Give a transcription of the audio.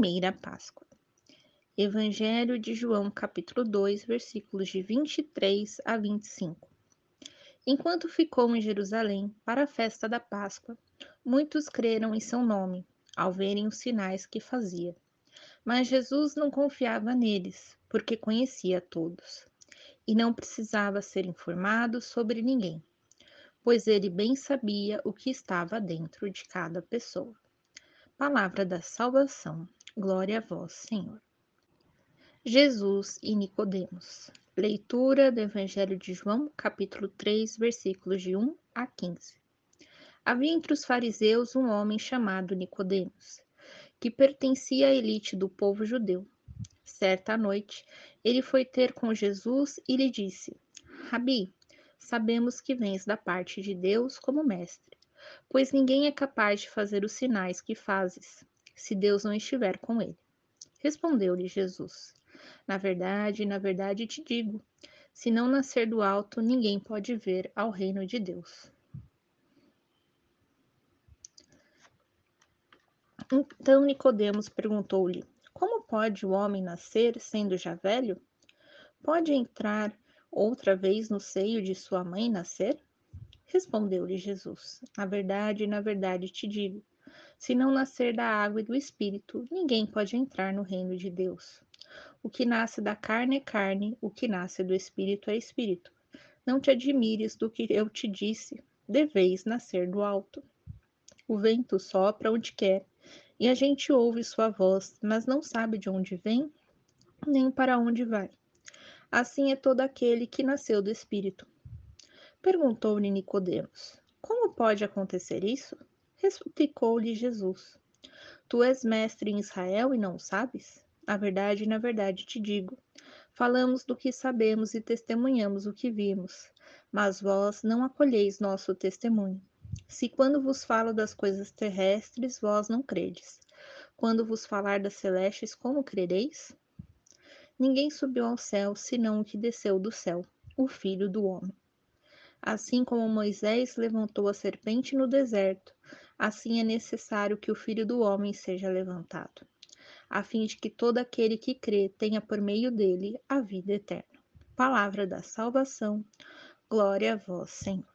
primeira Páscoa. Evangelho de João, capítulo 2, versículos de 23 a 25. Enquanto ficou em Jerusalém para a festa da Páscoa, muitos creram em seu nome, ao verem os sinais que fazia. Mas Jesus não confiava neles, porque conhecia todos, e não precisava ser informado sobre ninguém, pois ele bem sabia o que estava dentro de cada pessoa. Palavra da salvação. Glória a vós, Senhor. Jesus e Nicodemos. Leitura do Evangelho de João, capítulo 3, versículos de 1 a 15. Havia entre os fariseus um homem chamado Nicodemos, que pertencia à elite do povo judeu. Certa noite, ele foi ter com Jesus e lhe disse: Rabi, sabemos que vens da parte de Deus como mestre, pois ninguém é capaz de fazer os sinais que fazes, se Deus não estiver com ele. Respondeu-lhe Jesus: Na verdade, na verdade te digo, se não nascer do alto, ninguém pode ver ao reino de Deus. Então Nicodemos perguntou-lhe: Como pode o homem nascer sendo já velho? Pode entrar outra vez no seio de sua mãe nascer? Respondeu-lhe Jesus: Na verdade, na verdade te digo: se não nascer da água e do espírito, ninguém pode entrar no reino de Deus. O que nasce da carne é carne, o que nasce do espírito é espírito. Não te admires do que eu te disse, deveis nascer do alto. O vento sopra onde quer, e a gente ouve sua voz, mas não sabe de onde vem, nem para onde vai. Assim é todo aquele que nasceu do Espírito. Perguntou-lhe Nicodemos: Como pode acontecer isso? Replicou-lhe Jesus: Tu és mestre em Israel e não sabes? Na verdade, na verdade te digo: falamos do que sabemos e testemunhamos o que vimos, mas vós não acolheis nosso testemunho. Se quando vos falo das coisas terrestres, vós não credes, quando vos falar das celestes, como crereis? Ninguém subiu ao céu, senão o que desceu do céu, o Filho do Homem. Assim como Moisés levantou a serpente no deserto, assim é necessário que o Filho do Homem seja levantado, a fim de que todo aquele que crê tenha por meio dele a vida eterna. Palavra da salvação. Glória a vós, Senhor.